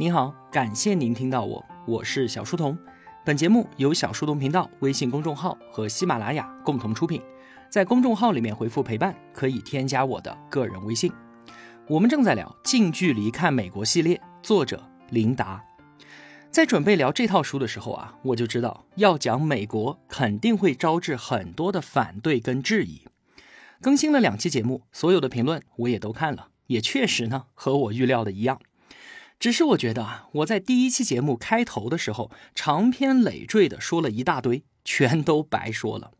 您好，感谢您听到我，我是小书童。本节目由小书童频道微信公众号和喜马拉雅共同出品。在公众号里面回复“陪伴”，可以添加我的个人微信。我们正在聊《近距离看美国》系列，作者琳达。在准备聊这套书的时候啊，我就知道要讲美国，肯定会招致很多的反对跟质疑。更新了两期节目，所有的评论我也都看了，也确实呢和我预料的一样。只是我觉得啊，我在第一期节目开头的时候，长篇累赘的说了一大堆，全都白说了。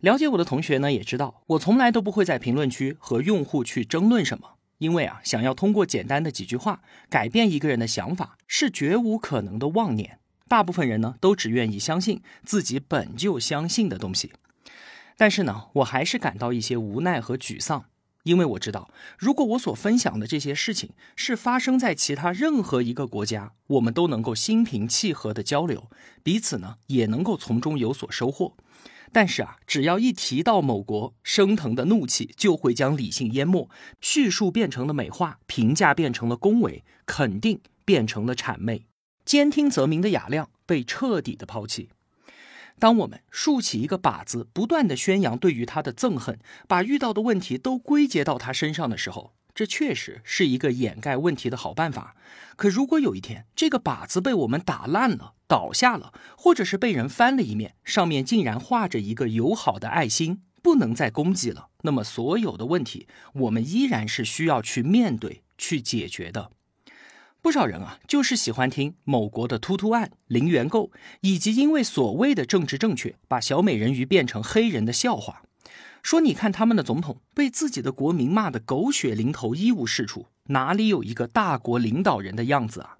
了解我的同学呢，也知道我从来都不会在评论区和用户去争论什么，因为啊，想要通过简单的几句话改变一个人的想法，是绝无可能的妄念。大部分人呢，都只愿意相信自己本就相信的东西。但是呢，我还是感到一些无奈和沮丧。因为我知道，如果我所分享的这些事情是发生在其他任何一个国家，我们都能够心平气和的交流，彼此呢也能够从中有所收获。但是啊，只要一提到某国，升腾的怒气就会将理性淹没，叙述变成了美化，评价变成了恭维，肯定变成了谄媚，兼听则明的雅量被彻底的抛弃。当我们竖起一个靶子，不断的宣扬对于他的憎恨，把遇到的问题都归结到他身上的时候，这确实是一个掩盖问题的好办法。可如果有一天这个靶子被我们打烂了、倒下了，或者是被人翻了一面，上面竟然画着一个友好的爱心，不能再攻击了，那么所有的问题，我们依然是需要去面对、去解决的。不少人啊，就是喜欢听某国的突突案、零元购，以及因为所谓的政治正确，把小美人鱼变成黑人的笑话。说你看他们的总统被自己的国民骂得狗血淋头、一无是处，哪里有一个大国领导人的样子啊？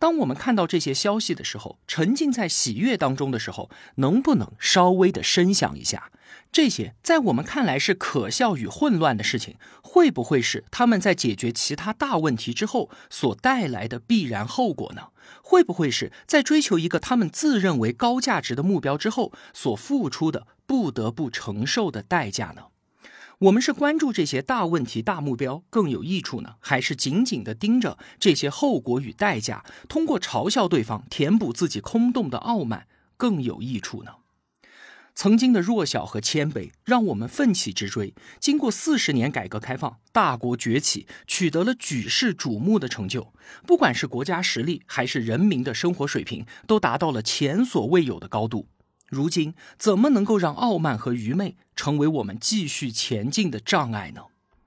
当我们看到这些消息的时候，沉浸在喜悦当中的时候，能不能稍微的深想一下，这些在我们看来是可笑与混乱的事情，会不会是他们在解决其他大问题之后所带来的必然后果呢？会不会是在追求一个他们自认为高价值的目标之后所付出的不得不承受的代价呢？我们是关注这些大问题、大目标更有益处呢，还是紧紧地盯着这些后果与代价，通过嘲笑对方填补自己空洞的傲慢更有益处呢？曾经的弱小和谦卑，让我们奋起直追。经过四十年改革开放，大国崛起，取得了举世瞩目的成就。不管是国家实力，还是人民的生活水平，都达到了前所未有的高度。如今怎么能够让傲慢和愚昧成为我们继续前进的障碍呢？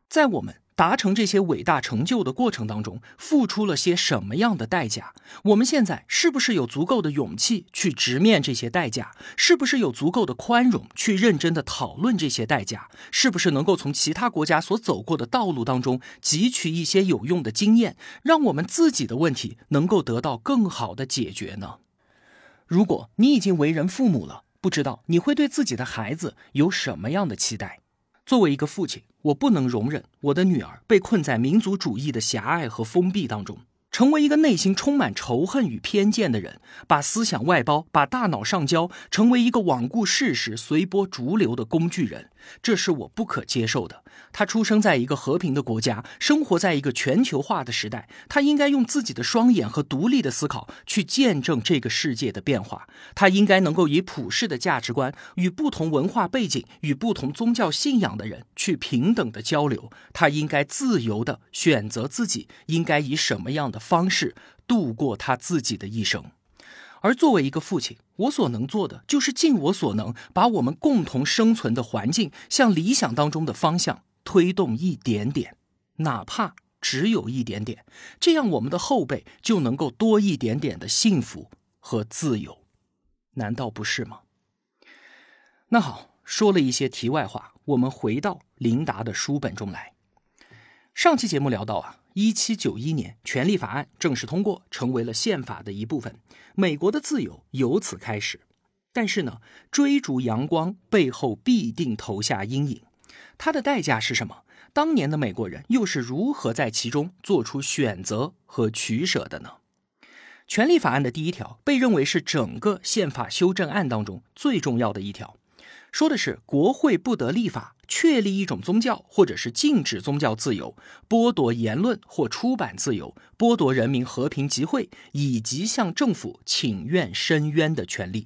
在我们达成这些伟大成就的过程当中，付出了些什么样的代价？我们现在是不是有足够的勇气去直面这些代价？是不是有足够的宽容去认真的讨论这些代价？是不是能够从其他国家所走过的道路当中汲取一些有用的经验，让我们自己的问题能够得到更好的解决呢？如果你已经为人父母了，不知道你会对自己的孩子有什么样的期待？作为一个父亲，我不能容忍我的女儿被困在民族主义的狭隘和封闭当中。成为一个内心充满仇恨与偏见的人，把思想外包，把大脑上交，成为一个罔顾事实、随波逐流的工具人，这是我不可接受的。他出生在一个和平的国家，生活在一个全球化的时代，他应该用自己的双眼和独立的思考去见证这个世界的变化。他应该能够以普世的价值观与不同文化背景、与不同宗教信仰的人去平等的交流。他应该自由的选择自己应该以什么样的。方式度过他自己的一生，而作为一个父亲，我所能做的就是尽我所能，把我们共同生存的环境向理想当中的方向推动一点点，哪怕只有一点点，这样我们的后辈就能够多一点点的幸福和自由，难道不是吗？那好，说了一些题外话，我们回到琳达的书本中来。上期节目聊到啊。一七九一年，权利法案正式通过，成为了宪法的一部分。美国的自由由此开始。但是呢，追逐阳光背后必定投下阴影。它的代价是什么？当年的美国人又是如何在其中做出选择和取舍的呢？权利法案的第一条被认为是整个宪法修正案当中最重要的一条。说的是国会不得立法确立一种宗教，或者是禁止宗教自由，剥夺言论或出版自由，剥夺人民和平集会以及向政府请愿申冤的权利。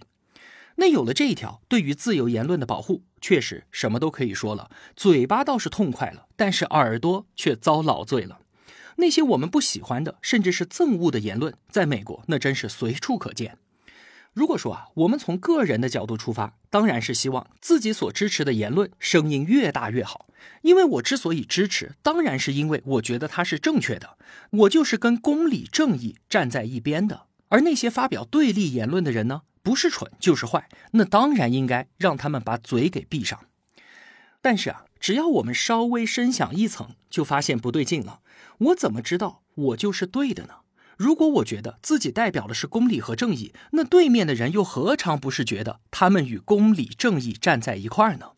那有了这一条，对于自由言论的保护，确实什么都可以说了，嘴巴倒是痛快了，但是耳朵却遭老罪了。那些我们不喜欢的，甚至是憎恶的言论，在美国那真是随处可见。如果说啊，我们从个人的角度出发，当然是希望自己所支持的言论声音越大越好。因为我之所以支持，当然是因为我觉得它是正确的，我就是跟公理正义站在一边的。而那些发表对立言论的人呢，不是蠢就是坏，那当然应该让他们把嘴给闭上。但是啊，只要我们稍微深想一层，就发现不对劲了。我怎么知道我就是对的呢？如果我觉得自己代表的是公理和正义，那对面的人又何尝不是觉得他们与公理正义站在一块儿呢？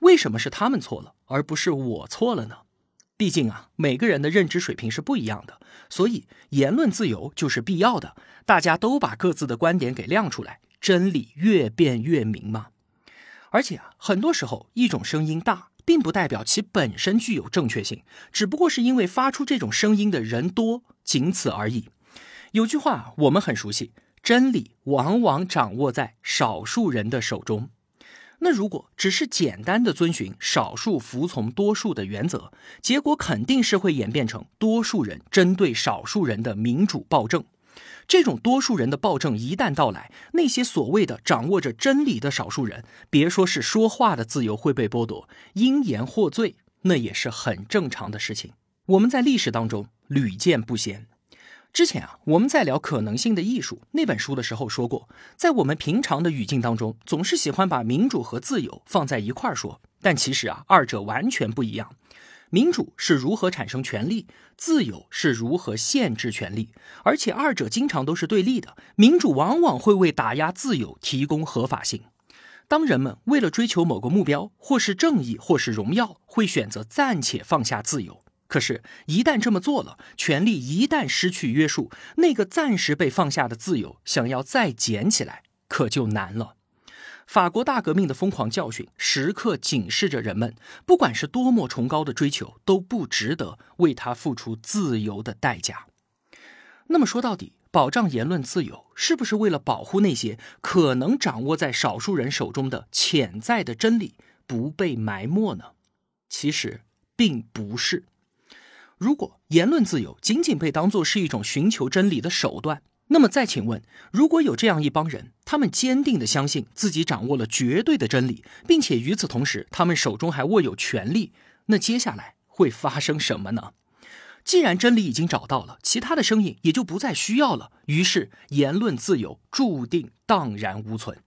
为什么是他们错了，而不是我错了呢？毕竟啊，每个人的认知水平是不一样的，所以言论自由就是必要的。大家都把各自的观点给亮出来，真理越辩越明嘛。而且啊，很多时候一种声音大。并不代表其本身具有正确性，只不过是因为发出这种声音的人多，仅此而已。有句话我们很熟悉：真理往往掌握在少数人的手中。那如果只是简单的遵循少数服从多数的原则，结果肯定是会演变成多数人针对少数人的民主暴政。这种多数人的暴政一旦到来，那些所谓的掌握着真理的少数人，别说是说话的自由会被剥夺，因言获罪，那也是很正常的事情。我们在历史当中屡见不鲜。之前啊，我们在聊《可能性的艺术》那本书的时候说过，在我们平常的语境当中，总是喜欢把民主和自由放在一块儿说，但其实啊，二者完全不一样。民主是如何产生权利，自由是如何限制权利，而且二者经常都是对立的。民主往往会为打压自由提供合法性。当人们为了追求某个目标，或是正义，或是荣耀，会选择暂且放下自由。可是，一旦这么做了，权力一旦失去约束，那个暂时被放下的自由，想要再捡起来，可就难了。法国大革命的疯狂教训，时刻警示着人们：不管是多么崇高的追求，都不值得为他付出自由的代价。那么说到底，保障言论自由，是不是为了保护那些可能掌握在少数人手中的潜在的真理不被埋没呢？其实并不是。如果言论自由仅仅被当作是一种寻求真理的手段，那么再请问，如果有这样一帮人，他们坚定地相信自己掌握了绝对的真理，并且与此同时，他们手中还握有权力，那接下来会发生什么呢？既然真理已经找到了，其他的声音也就不再需要了，于是言论自由注定荡然无存。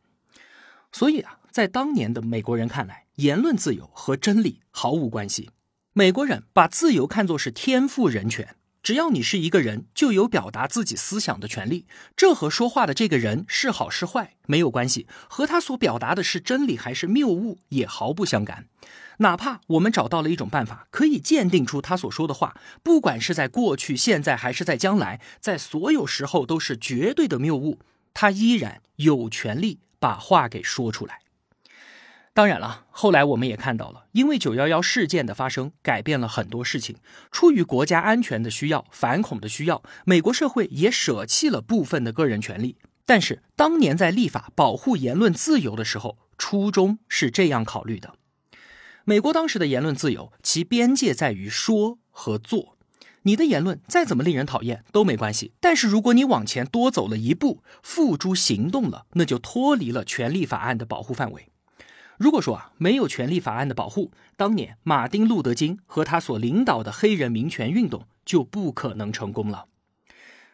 所以啊，在当年的美国人看来，言论自由和真理毫无关系。美国人把自由看作是天赋人权。只要你是一个人，就有表达自己思想的权利。这和说话的这个人是好是坏没有关系，和他所表达的是真理还是谬误也毫不相干。哪怕我们找到了一种办法，可以鉴定出他所说的话，不管是在过去、现在还是在将来，在所有时候都是绝对的谬误，他依然有权利把话给说出来。当然了，后来我们也看到了，因为九幺幺事件的发生，改变了很多事情。出于国家安全的需要、反恐的需要，美国社会也舍弃了部分的个人权利。但是当年在立法保护言论自由的时候，初衷是这样考虑的：美国当时的言论自由，其边界在于说和做。你的言论再怎么令人讨厌都没关系，但是如果你往前多走了一步，付诸行动了，那就脱离了权利法案的保护范围。如果说啊没有权利法案的保护，当年马丁·路德·金和他所领导的黑人民权运动就不可能成功了。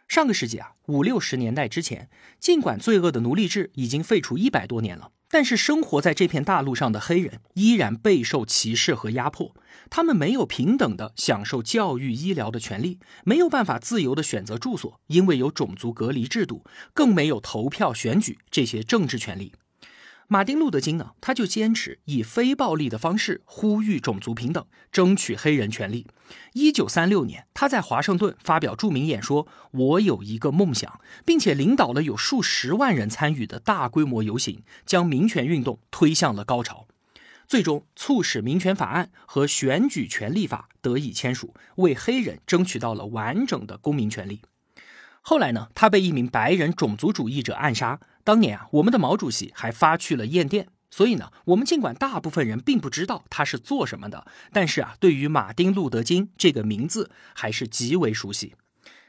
上个世纪啊五六十年代之前，尽管罪恶的奴隶制已经废除一百多年了，但是生活在这片大陆上的黑人依然备受歧视和压迫。他们没有平等的享受教育、医疗的权利，没有办法自由的选择住所，因为有种族隔离制度，更没有投票、选举这些政治权利。马丁·路德·金呢，他就坚持以非暴力的方式呼吁种族平等，争取黑人权利。一九三六年，他在华盛顿发表著名演说：“我有一个梦想”，并且领导了有数十万人参与的大规模游行，将民权运动推向了高潮。最终促使民权法案和选举权利法得以签署，为黑人争取到了完整的公民权利。后来呢，他被一名白人种族主义者暗杀。当年啊，我们的毛主席还发去了唁电。所以呢，我们尽管大部分人并不知道他是做什么的，但是啊，对于马丁·路德·金这个名字还是极为熟悉。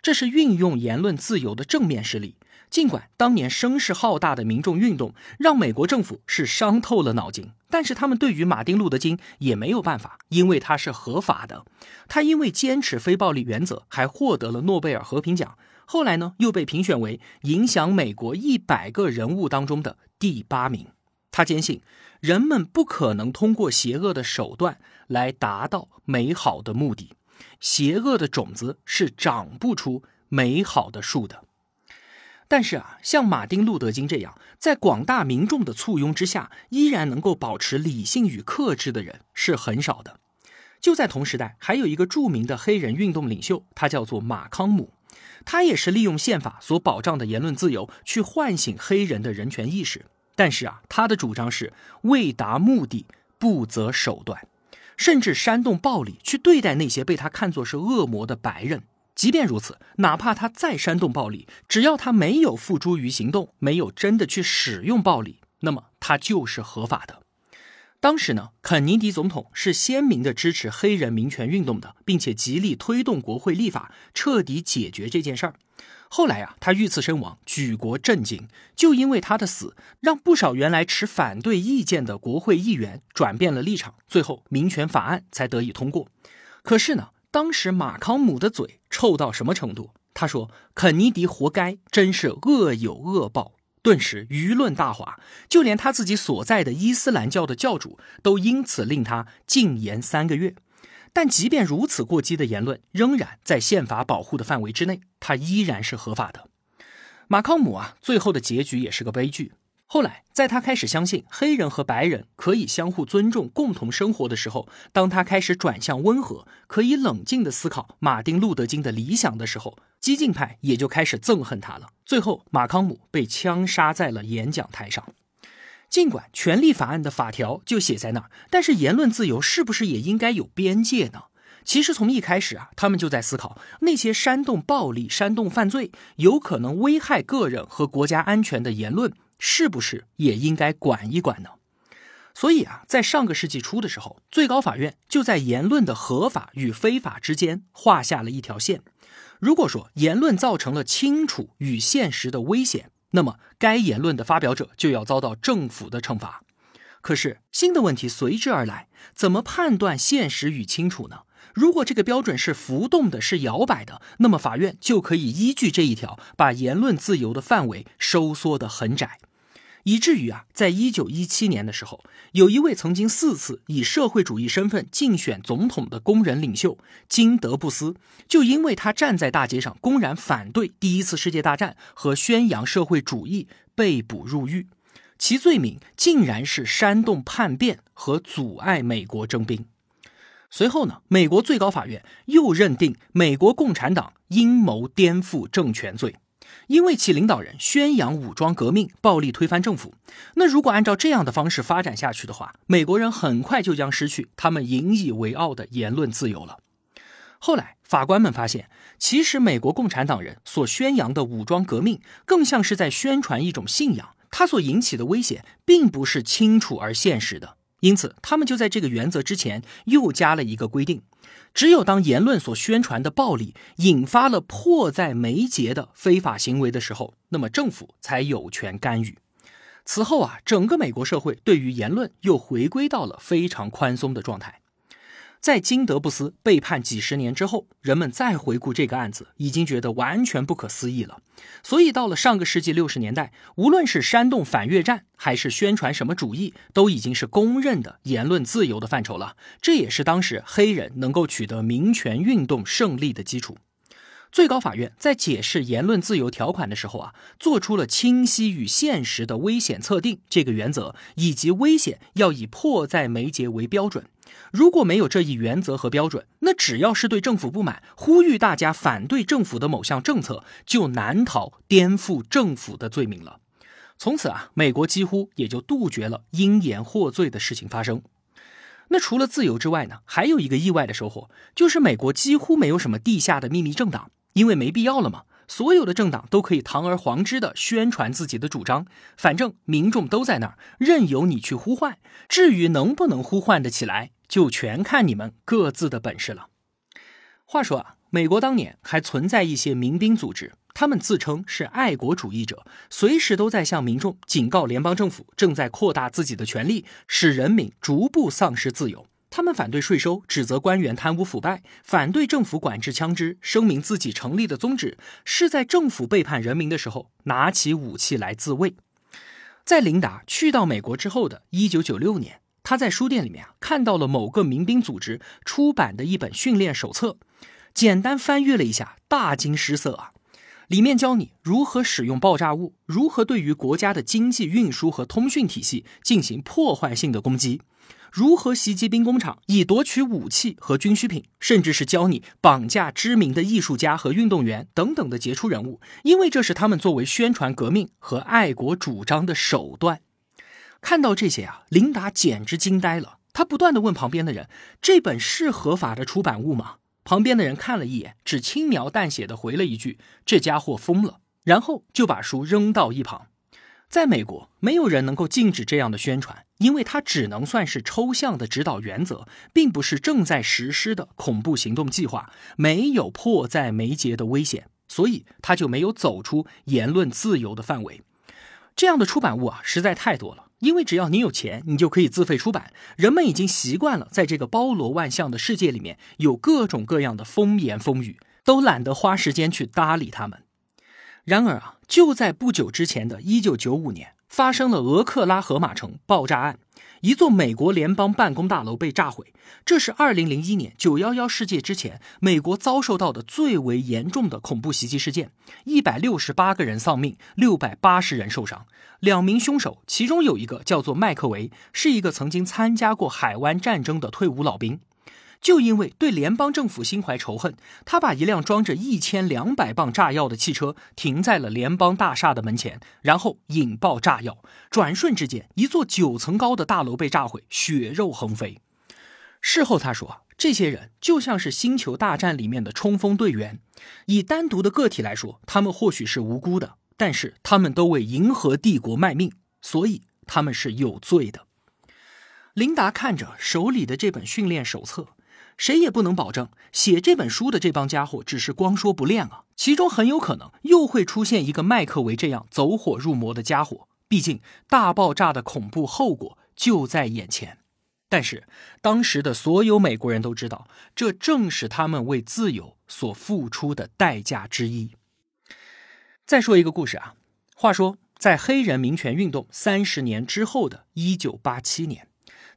这是运用言论自由的正面实例。尽管当年声势浩大的民众运动让美国政府是伤透了脑筋，但是他们对于马丁·路德·金也没有办法，因为他是合法的。他因为坚持非暴力原则，还获得了诺贝尔和平奖。后来呢，又被评选为影响美国一百个人物当中的第八名。他坚信，人们不可能通过邪恶的手段来达到美好的目的，邪恶的种子是长不出美好的树的。但是啊，像马丁·路德·金这样，在广大民众的簇拥之下，依然能够保持理性与克制的人是很少的。就在同时代，还有一个著名的黑人运动领袖，他叫做马康姆。他也是利用宪法所保障的言论自由，去唤醒黑人的人权意识。但是啊，他的主张是为达目的不择手段，甚至煽动暴力去对待那些被他看作是恶魔的白人。即便如此，哪怕他再煽动暴力，只要他没有付诸于行动，没有真的去使用暴力，那么他就是合法的。当时呢，肯尼迪总统是鲜明的支持黑人民权运动的，并且极力推动国会立法，彻底解决这件事儿。后来啊，他遇刺身亡，举国震惊。就因为他的死，让不少原来持反对意见的国会议员转变了立场，最后民权法案才得以通过。可是呢，当时马康姆的嘴臭到什么程度？他说：“肯尼迪活该，真是恶有恶报。”顿时舆论大哗，就连他自己所在的伊斯兰教的教主都因此令他禁言三个月。但即便如此过激的言论，仍然在宪法保护的范围之内，他依然是合法的。马康姆啊，最后的结局也是个悲剧。后来，在他开始相信黑人和白人可以相互尊重、共同生活的时候，当他开始转向温和，可以冷静地思考马丁·路德·金的理想的时候，激进派也就开始憎恨他了。最后，马康姆被枪杀在了演讲台上。尽管权利法案的法条就写在那儿，但是言论自由是不是也应该有边界呢？其实从一开始啊，他们就在思考那些煽动暴力、煽动犯罪、有可能危害个人和国家安全的言论。是不是也应该管一管呢？所以啊，在上个世纪初的时候，最高法院就在言论的合法与非法之间画下了一条线。如果说言论造成了清楚与现实的危险，那么该言论的发表者就要遭到政府的惩罚。可是新的问题随之而来：怎么判断现实与清楚呢？如果这个标准是浮动的、是摇摆的，那么法院就可以依据这一条，把言论自由的范围收缩得很窄。以至于啊，在一九一七年的时候，有一位曾经四次以社会主义身份竞选总统的工人领袖金德布斯，就因为他站在大街上公然反对第一次世界大战和宣扬社会主义，被捕入狱。其罪名竟然是煽动叛变和阻碍美国征兵。随后呢，美国最高法院又认定美国共产党阴谋颠覆政权罪。因为其领导人宣扬武装革命、暴力推翻政府，那如果按照这样的方式发展下去的话，美国人很快就将失去他们引以为傲的言论自由了。后来，法官们发现，其实美国共产党人所宣扬的武装革命，更像是在宣传一种信仰，它所引起的危险并不是清楚而现实的。因此，他们就在这个原则之前又加了一个规定。只有当言论所宣传的暴力引发了迫在眉睫的非法行为的时候，那么政府才有权干预。此后啊，整个美国社会对于言论又回归到了非常宽松的状态。在金德布斯被判几十年之后，人们再回顾这个案子，已经觉得完全不可思议了。所以到了上个世纪六十年代，无论是煽动反越战，还是宣传什么主义，都已经是公认的言论自由的范畴了。这也是当时黑人能够取得民权运动胜利的基础。最高法院在解释言论自由条款的时候啊，做出了清晰与现实的危险测定这个原则，以及危险要以迫在眉睫为标准。如果没有这一原则和标准，那只要是对政府不满，呼吁大家反对政府的某项政策，就难逃颠覆政府的罪名了。从此啊，美国几乎也就杜绝了因言获罪的事情发生。那除了自由之外呢，还有一个意外的收获，就是美国几乎没有什么地下的秘密政党，因为没必要了嘛。所有的政党都可以堂而皇之的宣传自己的主张，反正民众都在那儿，任由你去呼唤。至于能不能呼唤得起来，就全看你们各自的本事了。话说啊，美国当年还存在一些民兵组织，他们自称是爱国主义者，随时都在向民众警告联邦政府正在扩大自己的权力，使人民逐步丧失自由。他们反对税收，指责官员贪污腐败，反对政府管制枪支，声明自己成立的宗旨是在政府背叛人民的时候拿起武器来自卫。在琳达去到美国之后的一九九六年，他在书店里面啊看到了某个民兵组织出版的一本训练手册，简单翻阅了一下，大惊失色啊！里面教你如何使用爆炸物，如何对于国家的经济运输和通讯体系进行破坏性的攻击。如何袭击兵工厂以夺取武器和军需品，甚至是教你绑架知名的艺术家和运动员等等的杰出人物，因为这是他们作为宣传革命和爱国主张的手段。看到这些啊，琳达简直惊呆了。他不断的问旁边的人：“这本是合法的出版物吗？”旁边的人看了一眼，只轻描淡写的回了一句：“这家伙疯了。”然后就把书扔到一旁。在美国，没有人能够禁止这样的宣传，因为它只能算是抽象的指导原则，并不是正在实施的恐怖行动计划，没有迫在眉睫的危险，所以它就没有走出言论自由的范围。这样的出版物啊，实在太多了，因为只要你有钱，你就可以自费出版。人们已经习惯了在这个包罗万象的世界里面有各种各样的风言风语，都懒得花时间去搭理他们。然而啊，就在不久之前的一九九五年，发生了俄克拉荷马城爆炸案，一座美国联邦办公大楼被炸毁。这是二零零一年九幺幺事件之前美国遭受到的最为严重的恐怖袭击事件，一百六十八个人丧命，六百八十人受伤。两名凶手，其中有一个叫做麦克维，是一个曾经参加过海湾战争的退伍老兵。就因为对联邦政府心怀仇恨，他把一辆装着一千两百磅炸药的汽车停在了联邦大厦的门前，然后引爆炸药。转瞬之间，一座九层高的大楼被炸毁，血肉横飞。事后他说：“这些人就像是星球大战里面的冲锋队员，以单独的个体来说，他们或许是无辜的，但是他们都为银河帝国卖命，所以他们是有罪的。”琳达看着手里的这本训练手册。谁也不能保证写这本书的这帮家伙只是光说不练啊，其中很有可能又会出现一个麦克维这样走火入魔的家伙。毕竟大爆炸的恐怖后果就在眼前。但是当时的所有美国人都知道，这正是他们为自由所付出的代价之一。再说一个故事啊，话说在黑人民权运动三十年之后的一九八七年。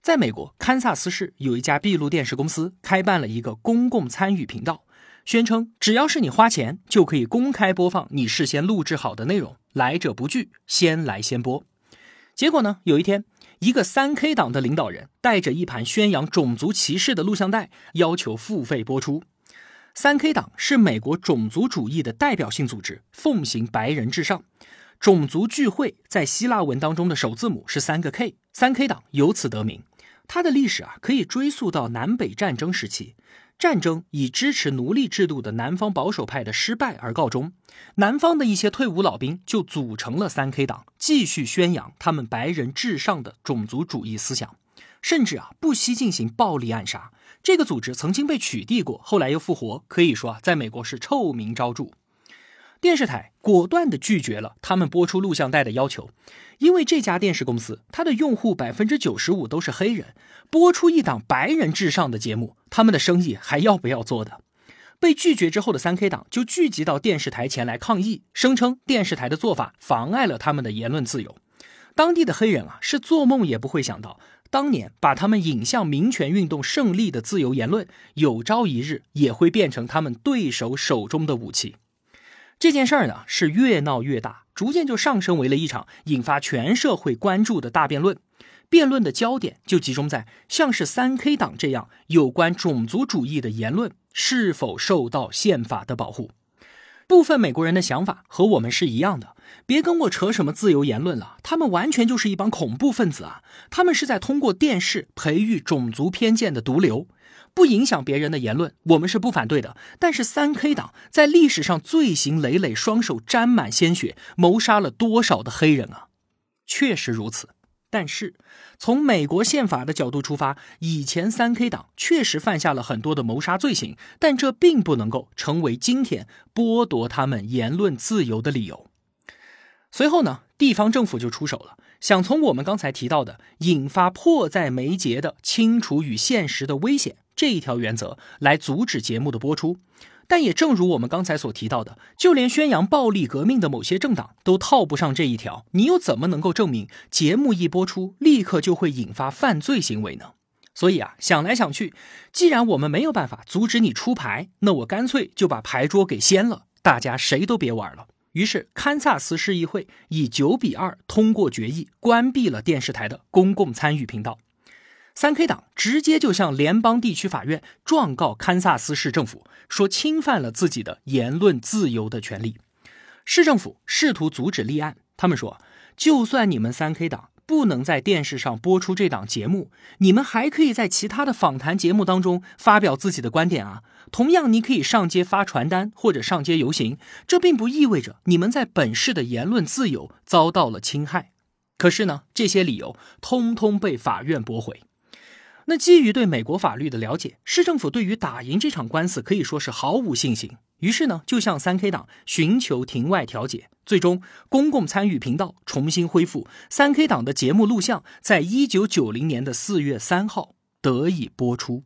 在美国堪萨斯市有一家闭路电视公司开办了一个公共参与频道，宣称只要是你花钱就可以公开播放你事先录制好的内容，来者不拒，先来先播。结果呢，有一天，一个三 K 党的领导人带着一盘宣扬种族歧视的录像带，要求付费播出。三 K 党是美国种族主义的代表性组织，奉行白人至上。种族聚会在希腊文当中的首字母是三个 K，三 K 党由此得名。它的历史啊，可以追溯到南北战争时期。战争以支持奴隶制度的南方保守派的失败而告终。南方的一些退伍老兵就组成了三 K 党，继续宣扬他们白人至上的种族主义思想，甚至啊不惜进行暴力暗杀。这个组织曾经被取缔过，后来又复活，可以说啊，在美国是臭名昭著。电视台果断地拒绝了他们播出录像带的要求，因为这家电视公司它的用户百分之九十五都是黑人，播出一档白人至上的节目，他们的生意还要不要做的？被拒绝之后的三 K 党就聚集到电视台前来抗议，声称电视台的做法妨碍了他们的言论自由。当地的黑人啊，是做梦也不会想到，当年把他们引向民权运动胜利的自由言论，有朝一日也会变成他们对手手中的武器。这件事儿呢是越闹越大，逐渐就上升为了一场引发全社会关注的大辩论。辩论的焦点就集中在像是三 K 党这样有关种族主义的言论是否受到宪法的保护。部分美国人的想法和我们是一样的，别跟我扯什么自由言论了，他们完全就是一帮恐怖分子啊！他们是在通过电视培育种族偏见的毒瘤，不影响别人的言论，我们是不反对的。但是三 K 党在历史上罪行累累，双手沾满鲜血，谋杀了多少的黑人啊？确实如此。但是，从美国宪法的角度出发，以前三 K 党确实犯下了很多的谋杀罪行，但这并不能够成为今天剥夺他们言论自由的理由。随后呢，地方政府就出手了，想从我们刚才提到的引发迫在眉睫的清除与现实的危险这一条原则来阻止节目的播出。但也正如我们刚才所提到的，就连宣扬暴力革命的某些政党都套不上这一条，你又怎么能够证明节目一播出立刻就会引发犯罪行为呢？所以啊，想来想去，既然我们没有办法阻止你出牌，那我干脆就把牌桌给掀了，大家谁都别玩了。于是，堪萨斯市议会以九比二通过决议，关闭了电视台的公共参与频道。三 K 党直接就向联邦地区法院状告堪萨斯市政府，说侵犯了自己的言论自由的权利。市政府试图阻止立案，他们说，就算你们三 K 党不能在电视上播出这档节目，你们还可以在其他的访谈节目当中发表自己的观点啊。同样，你可以上街发传单或者上街游行，这并不意味着你们在本市的言论自由遭到了侵害。可是呢，这些理由通通被法院驳回。那基于对美国法律的了解，市政府对于打赢这场官司可以说是毫无信心。于是呢，就向三 K 党寻求庭外调解。最终，公共参与频道重新恢复，三 K 党的节目录像在一九九零年的四月三号得以播出。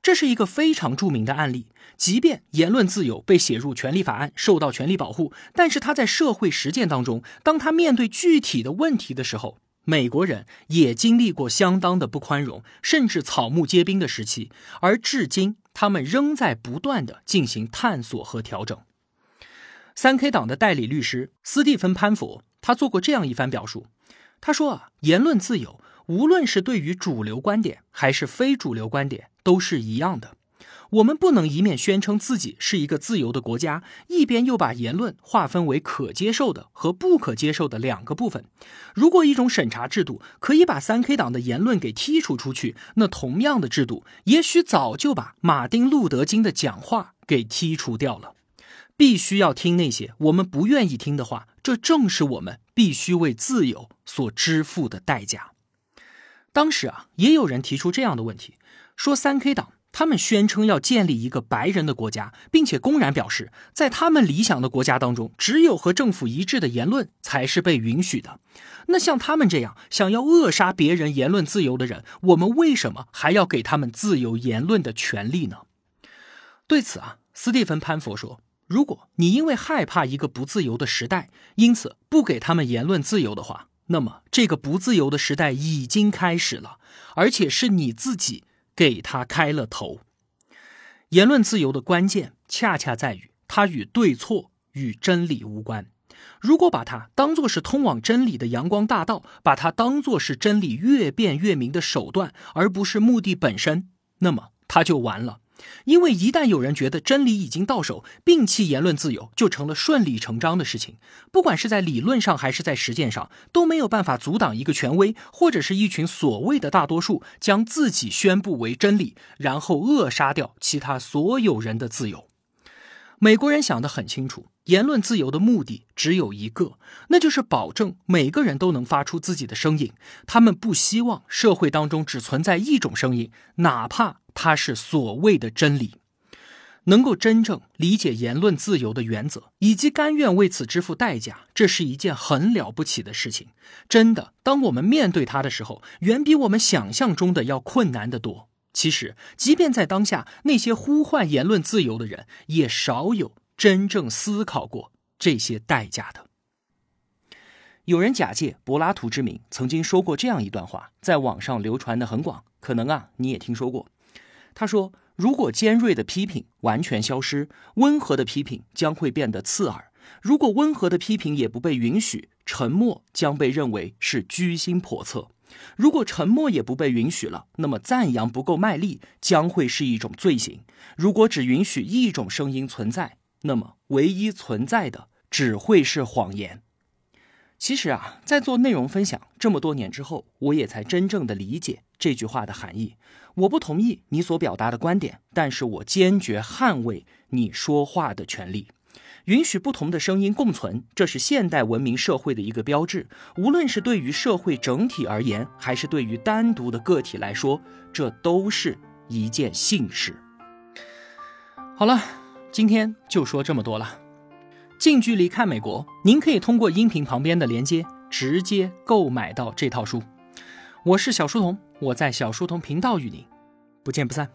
这是一个非常著名的案例。即便言论自由被写入权利法案，受到权利保护，但是他在社会实践当中，当他面对具体的问题的时候。美国人也经历过相当的不宽容，甚至草木皆兵的时期，而至今他们仍在不断的进行探索和调整。三 K 党的代理律师斯蒂芬潘佛，他做过这样一番表述，他说啊，言论自由无论是对于主流观点还是非主流观点都是一样的。我们不能一面宣称自己是一个自由的国家，一边又把言论划分为可接受的和不可接受的两个部分。如果一种审查制度可以把三 K 党的言论给剔除出去，那同样的制度也许早就把马丁·路德·金的讲话给剔除掉了。必须要听那些我们不愿意听的话，这正是我们必须为自由所支付的代价。当时啊，也有人提出这样的问题，说三 K 党。他们宣称要建立一个白人的国家，并且公然表示，在他们理想的国家当中，只有和政府一致的言论才是被允许的。那像他们这样想要扼杀别人言论自由的人，我们为什么还要给他们自由言论的权利呢？对此啊，斯蒂芬潘佛说：“如果你因为害怕一个不自由的时代，因此不给他们言论自由的话，那么这个不自由的时代已经开始了，而且是你自己。”给他开了头。言论自由的关键，恰恰在于它与对错与真理无关。如果把它当作是通往真理的阳光大道，把它当作是真理越辩越明的手段，而不是目的本身，那么它就完了。因为一旦有人觉得真理已经到手，摒弃言论自由就成了顺理成章的事情。不管是在理论上还是在实践上，都没有办法阻挡一个权威或者是一群所谓的大多数将自己宣布为真理，然后扼杀掉其他所有人的自由。美国人想得很清楚，言论自由的目的只有一个，那就是保证每个人都能发出自己的声音。他们不希望社会当中只存在一种声音，哪怕。它是所谓的真理，能够真正理解言论自由的原则，以及甘愿为此支付代价，这是一件很了不起的事情。真的，当我们面对它的时候，远比我们想象中的要困难得多。其实，即便在当下，那些呼唤言论自由的人，也少有真正思考过这些代价的。有人假借柏拉图之名，曾经说过这样一段话，在网上流传的很广，可能啊，你也听说过。他说：“如果尖锐的批评完全消失，温和的批评将会变得刺耳；如果温和的批评也不被允许，沉默将被认为是居心叵测；如果沉默也不被允许了，那么赞扬不够卖力将会是一种罪行；如果只允许一种声音存在，那么唯一存在的只会是谎言。其实啊，在做内容分享这么多年之后，我也才真正的理解这句话的含义。我不同意你所表达的观点，但是我坚决捍卫你说话的权利。允许不同的声音共存，这是现代文明社会的一个标志。无论是对于社会整体而言，还是对于单独的个体来说，这都是一件幸事。好了，今天就说这么多了。近距离看美国，您可以通过音频旁边的连接直接购买到这套书。我是小书童，我在小书童频道与您不见不散。